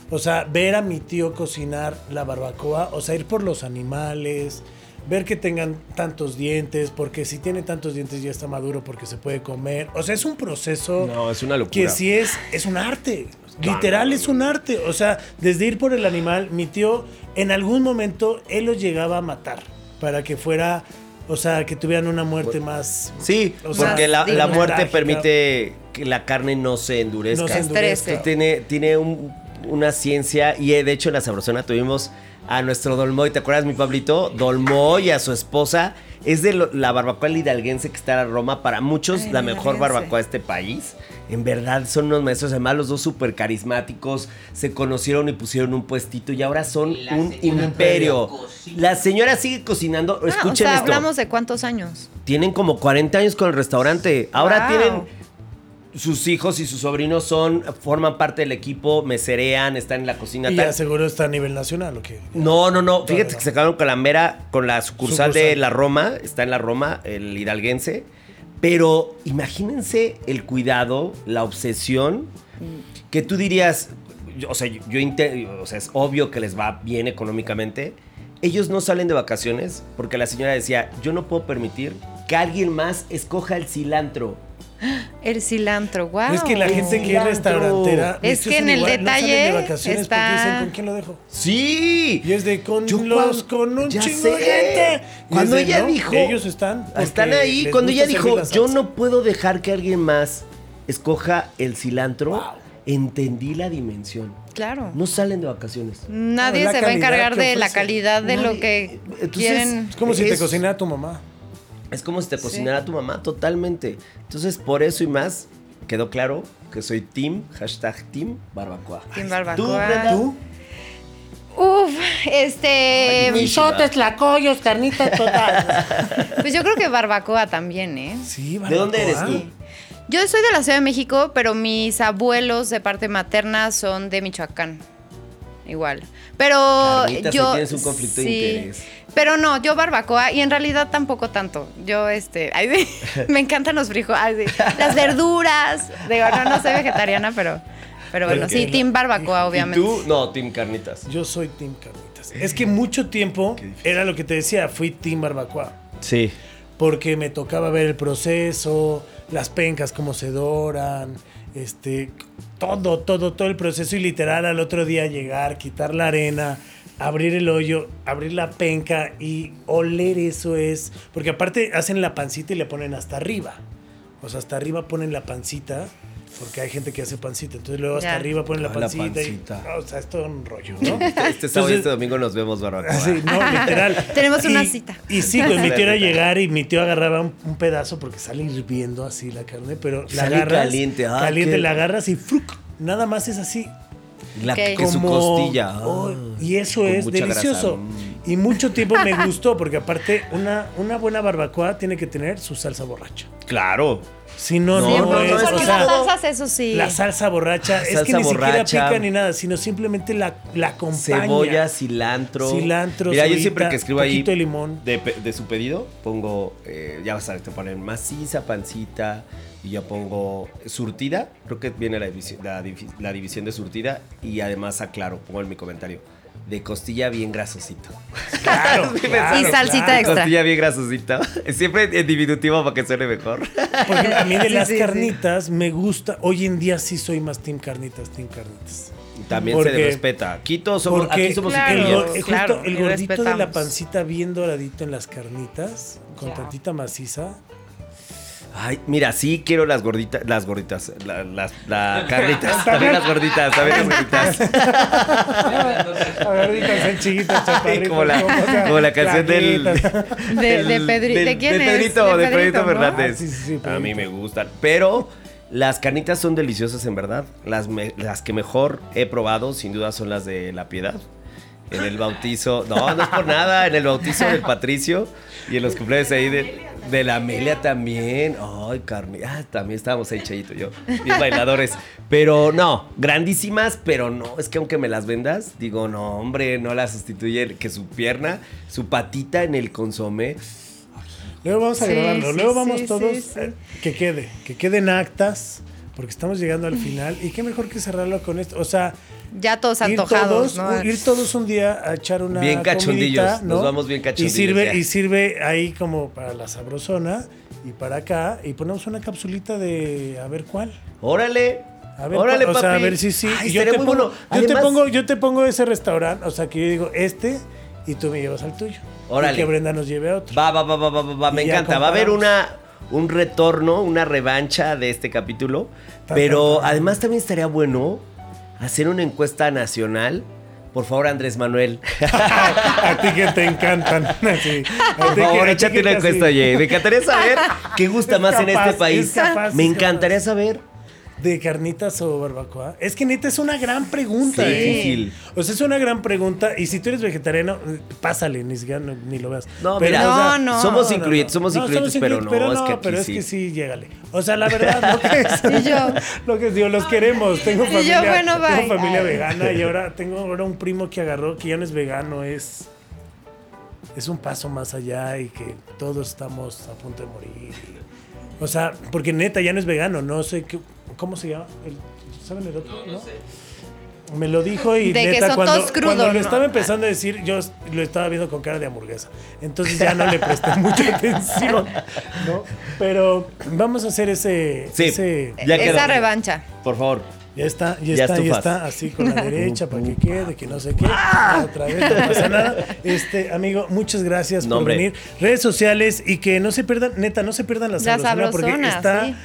O sea, ver a mi tío cocinar la barbacoa, o sea, ir por los animales, ver que tengan tantos dientes, porque si tiene tantos dientes ya está maduro porque se puede comer. O sea, es un proceso No, es una locura. que sí es, es un arte. Literal es un arte. O sea, desde ir por el animal, mi tío en algún momento él los llegaba a matar para que fuera, o sea, que tuvieran una muerte más... Sí, O sea, porque la, muerte Trágica. permite que la carne no se endurezca. No se endurezca. Tiene, tiene un- una ciencia y eh, de hecho en la Sabrosona tuvimos a nuestro Dolmoy, ¿te acuerdas mi Pablito? Dolmoy y a su esposa. Es de lo- la barbacoa hidalguense que está en Roma. Para muchos Ay, la mejor barbacoa de este país. En verdad son unos maestros, además los dos súper carismáticos. Se conocieron y pusieron un puestito y ahora son la un imperio. La señora sigue cocinando. Ah, Escuchen o sea, esto. hablamos de cuántos años. Tienen como 40 años con el restaurante. Ahora Wow. tienen sus hijos y sus sobrinos son forman parte del equipo, meserean, están en la cocina Y tal. ya seguro está a nivel nacional, ¿o qué? No, no, no. Fíjate no. que se acabaron con la mera, con la sucursal, de la Roma. Está en la Roma, el hidalguense. Pero imagínense el cuidado, la obsesión, que tú dirías, yo- o sea, yo, yo o sea, es obvio que les va bien económicamente. Ellos no salen de vacaciones porque la señora decía, yo no puedo permitir que alguien más escoja el cilantro. El cilantro, wow. Es que la gente que es restaurantera. Es que en el igual, no salen de detalle vacaciones está- porque dicen, ¿con quién lo dejo? Sí. Y es de con Yo los, con un chingo sé. de gente. Cuando ella no, dijo- Ellos están. Están ahí. Cuando ella dijo, yo salsa". no puedo dejar que alguien más escoja el cilantro, Wow. entendí la dimensión. Claro. No salen de vacaciones. Nadie se va a encargar de la calidad de lo que Entonces, quieren. Es como si te cocinara tu mamá. Es como si te Sí. cocinara tu mamá, totalmente. Entonces, por eso y más, quedó claro que soy team, hashtag team barbacoa. Team ¿Tú, barbacoa. Brenda? ¿Tú? Uf, este. Ay, mi- Misotes, tlacoyos, carnitas total. pues yo creo que barbacoa también, ¿eh? Sí, ¿De dónde eres barbacoa. tú? Yo soy de la Ciudad de México, pero mis abuelos de parte materna son de Michoacán. Igual. Pero Carnitas, yo. tienes un conflicto de interés. Pero no, yo barbacoa y en realidad tampoco tanto. Yo, este. ay, me encantan los frijoles. Las verduras. Digo, no, no soy vegetariana, pero. Pero bueno, sí, Team Barbacoa, obviamente. ¿Y tú? No, team carnitas. Yo soy Team Carnitas. Es que mucho tiempo era lo que te decía, fui Team Barbacoa. Sí. Porque me tocaba ver el proceso, las pencas, cómo se doran, este, todo, todo, todo el proceso. Y literal al otro día llegar, quitar la arena, abrir el hoyo, abrir la penca y oler eso es. Porque aparte hacen la pancita y le ponen hasta arriba. O sea, hasta arriba ponen la pancita. Porque hay gente que hace pancita. Entonces luego hasta Ya. arriba ponen la Ah, la pancita. y- pancita. o sea, es todo un rollo, ¿no? Este sábado y este domingo nos vemos barbacoa. Sí, no, literal. Tenemos una cita. Y sí, pues mi tío era llegar y mi tío agarraba un, un pedazo porque sale hirviendo así la carne, pero la Sale agarras. caliente, ah, caliente, qué- la agarras y ¡fruc! nada más es así. La Ok. que su como- costilla. oh, y eso con es delicioso. grasa. Y mucho tiempo me gustó porque aparte una, una buena barbacoa tiene que tener su salsa borracha. Porque Si no, No, no, no, no, es, o sea, las salsas, eso sí. la salsa borracha es que ni borracha. siquiera pica ni nada, sino simplemente la, la acompaña. Cebolla, cilantro. Cilantro, Mira, yo cebollita, siempre que escribo ahí de limón. De, de su pedido, pongo, eh, ya vas a ver, te ponen maciza, pancita, y ya pongo surtida, creo que viene la división, la, la división de surtida, y además aclaro, pongo en mi comentario, de costilla bien grasosito. Claro, claro, Y salsita claro. extra. Costilla bien grasosito. Siempre en diminutivo para que suene mejor. Porque a mí de Sí, las sí, sí. carnitas me gusta. Hoy en día sí soy más team carnitas, team carnitas. También Porque- se le respeta. Aquí todos somos, Porque aquí somos Claro, justo claro, el gordito de la pancita bien doradito en las carnitas, con tantita maciza. Ay, mira, sí quiero las gorditas, las gorditas, la- las la carnitas, también las gorditas, también las gorditas. A ver, ditas en chiquitas, chaparritas. como, la, como, canción del, flaquitas. De- de Pedri- ¿de quién es? Pedrito, De de Pedrito, ¿no? Fernández. Ah, sí, sí, sí, A mí me gustan, pero las carnitas son deliciosas en verdad. Las, me- las que mejor he probado, sin duda, son las de La Piedad. En el bautizo, no, no es por nada, en el bautizo del Patricio y en los cumpleaños ahí de, de la Amelia también. Ay, carne, ah, también estábamos ahí, Chayito y yo, bien bailadores. Pero no, grandísimas, pero no, es que aunque me las vendas, digo, no, hombre, no la sustituye que su pierna, su patita en el consomé. Luego vamos a Sí, grabarlo. sí, Luego vamos sí, todos. sí, sí. eh, Que quede. Que queden actas. Porque estamos llegando al final. Y qué mejor que cerrarlo con esto. O sea, Ya todos ir antojados, todos, ¿no? ir todos un día a echar una. Bien cachondillos, comidita, ¿no? nos vamos bien cachondillos Y sirve, ya. y sirve ahí como para la sabrosona y para acá. Y ponemos una capsulita de a ver cuál. Órale. A ver, Órale, o sea, a ver si sí. Ay, yo, te pongo, bueno. yo, te pongo, yo te pongo ese restaurante, o sea, que yo digo este y tú me llevas al tuyo. Órale. Y que Brenda nos lleve a otro. Va, va, va, va, va, va, va, me encanta. Va a haber una un retorno, una revancha de este capítulo. Pero además también estaría bueno hacer una encuesta nacional. Por favor, Andrés Manuel. a ti que te encantan. Sí. Por favor, échate una encuesta, oye. Me encantaría saber qué gusta más en este país. capaz, Me encantaría saber. ¿De carnitas o barbacoa? Es que neta es una gran pregunta. Sí. ¿eh? Difícil. O sea, es una gran pregunta. Y si tú eres vegetariano, pásale, ni siquiera no- ni lo veas. No, Pero, mira, o sea, No, no. somos no, incluyentes, somos No, incluyentes, pero no, incluyentes, es que aquí pero es sí. que sí, llégale. O sea, la verdad, lo que es. Y yo. Lo que digo, los queremos. Tengo Y yo, familia, bueno, bye. tengo familia Ay. vegana y ahora tengo ahora un primo que agarró que ya no es vegano, es. Es un paso más allá y que todos estamos a punto de morir. O sea, porque neta ya no es vegano, no sé qué, cómo se llama. El- ¿Saben el otro? No, Me lo dijo y De que neta son cuando, todos crudos, cuando lo ¿no? estaba empezando a decir, yo lo estaba viendo con cara de hamburguesa. Entonces ya no le presté mucha atención. ¿no? Pero vamos a hacer ese. Sí. ese- Ya. Esa revancha. Por favor. ya está, ya, Ya está, ya está, así con la derecha para que quede, que no sé qué. Otra vez, no pasa nada. Este, amigo, muchas gracias No, por hombre. venir. Redes sociales y que no se pierdan, neta, no se pierdan la La sabrosona porque está. sí.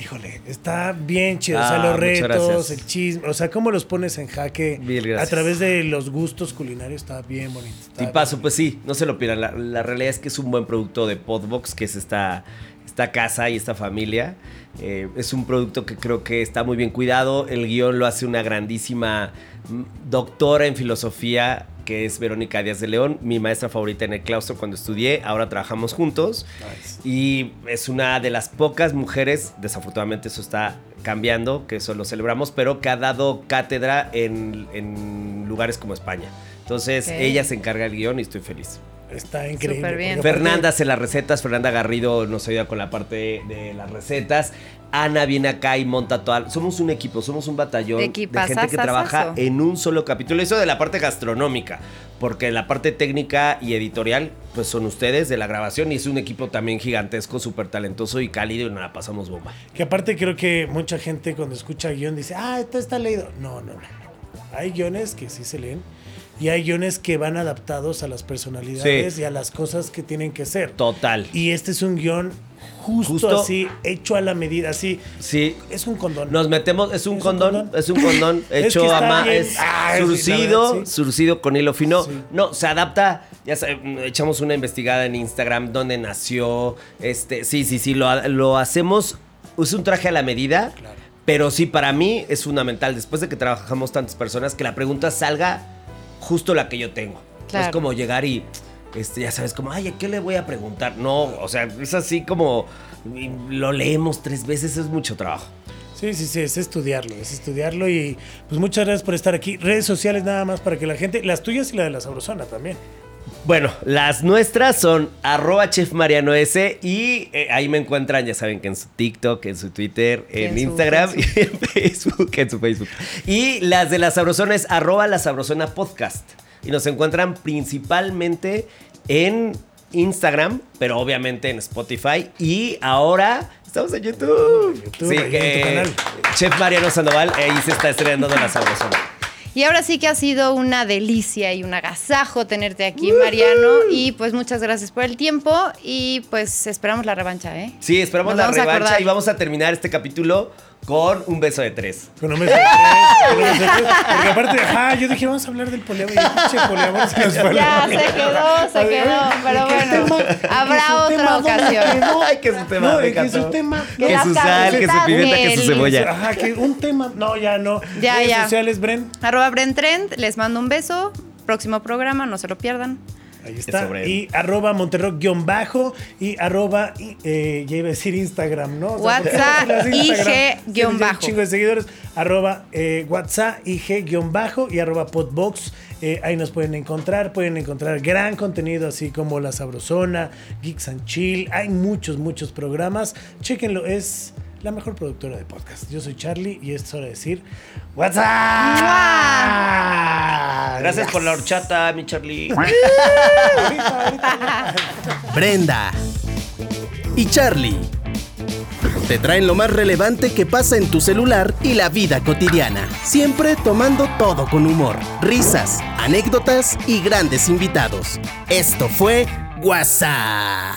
Híjole, está bien chido. o sea, Ah, los retos, el chisme, o sea, cómo los pones en jaque a través de los gustos culinarios, está bien bonito. está Y paso, pues sí, no se lo pierdan. La, la realidad es que es un buen producto de Podbox, que es esta, esta casa y esta familia. Eh, es un producto que creo que está muy bien cuidado. El guion lo hace una grandísima mm, doctora en filosofía, que es Verónica Díaz de León, mi maestra favorita en el claustro cuando estudié. Ahora trabajamos juntos. Nice. Y es una de las pocas mujeres, desafortunadamente eso está cambiando, que eso lo celebramos, pero que ha dado cátedra en, en lugares como España. Entonces ella se encarga del guion y estoy feliz. Está increíble. Bien. Fernanda hace las recetas, Fernanda Garrido nos ayuda con la parte de las recetas. Ana viene acá y monta toda. Somos un equipo, somos un batallón de gente que trabaja en un solo capítulo. Eso de la parte gastronómica, porque la parte técnica y editorial, pues son ustedes de la grabación y es un equipo también gigantesco, súper talentoso y cálido y nos la pasamos bomba. Que aparte creo que mucha gente cuando escucha guion dice, ah, esto está leído. No, no, no. no. Hay guiones que sí se leen y hay guiones que van adaptados a las personalidades Sí. y a las cosas que tienen que ser. Total. Y este es un guion justo, Justo. así, hecho a la medida, así. Sí. Es un condón. Nos metemos, es un ¿Es un condón, condón? es un condón Es hecho que a ma- bien. es Ah, surcido, verdad, sí. surcido con hilo fino. Sí. No, se adapta, ya saben, echamos una investigada en Instagram, dónde nació, este, sí, sí, sí, lo, lo hacemos, es un traje a la medida, Claro. pero sí, para mí es fundamental, después de que trabajamos tantas personas, que la pregunta salga justo la que yo tengo. Claro. Es como llegar y, este, ya sabes, como, ay, ¿a qué le voy a preguntar? No, o sea, es así como, lo leemos tres veces, es mucho trabajo. Sí, sí, sí, es estudiarlo, es estudiarlo y pues muchas gracias por estar aquí. Redes sociales nada más para que la gente, las tuyas y la de la sabrosona también. Bueno, las nuestras son arroba chef Mariano S y eh, ahí me encuentran, ya saben que en su TikTok, en su Twitter, en, en su- Instagram en y en Facebook, en su Facebook. Y las de la sabrosona es arroba la sabrosona podcast. Y nos encuentran principalmente en Instagram, pero obviamente en Spotify. Y ahora estamos en YouTube. YouTube, sí, en canal. Chef Mariano Sandoval, ahí se está estrenando la sabrosona. Y ahora sí que ha sido una delicia y un agasajo tenerte aquí, Mariano. Y pues muchas gracias por el tiempo y pues esperamos la revancha, ¿eh? Sí, esperamos Nos la revancha y vamos a terminar este capítulo con un beso de tres. Con un beso de tres, con un beso de tres. Porque aparte, ah, yo dije, vamos a hablar del poliamor. Y el pinche poliamor se nos fue. Ya se quedó, se quedó. Pero bueno, habrá otra ocasión. Ay, que su tema, No, que su tema. Que su sal, que su pimienta, que su cebolla. Ajá, que un tema. No, ya no. Ya, ya. sociales, Bren. Arroba Brent Trend, les mando un beso. Próximo programa, no se lo pierdan. Ahí está. Bren. Y arroba Monterrock-bajo y arroba, eh, ya iba a decir Instagram, ¿no? WhatsApp, las Instagram. IG, Tienen ya bajo. Un chingo de seguidores. Arroba eh, WhatsApp, IG-bajo y arroba Podbox. Eh, ahí nos pueden encontrar. Pueden encontrar gran contenido, así como La Sabrosona, Geeks and Chill. Hay muchos, muchos programas. Chéquenlo, es la mejor productora de podcast. Yo soy Charlie y es hora de decir WhatsApp. Gracias por la horchata, mi Charlie. Brenda y Charlie. Te traen lo más relevante que pasa en tu celular y la vida cotidiana. Siempre tomando todo con humor, risas, anécdotas y grandes invitados. Esto fue WhatsApp.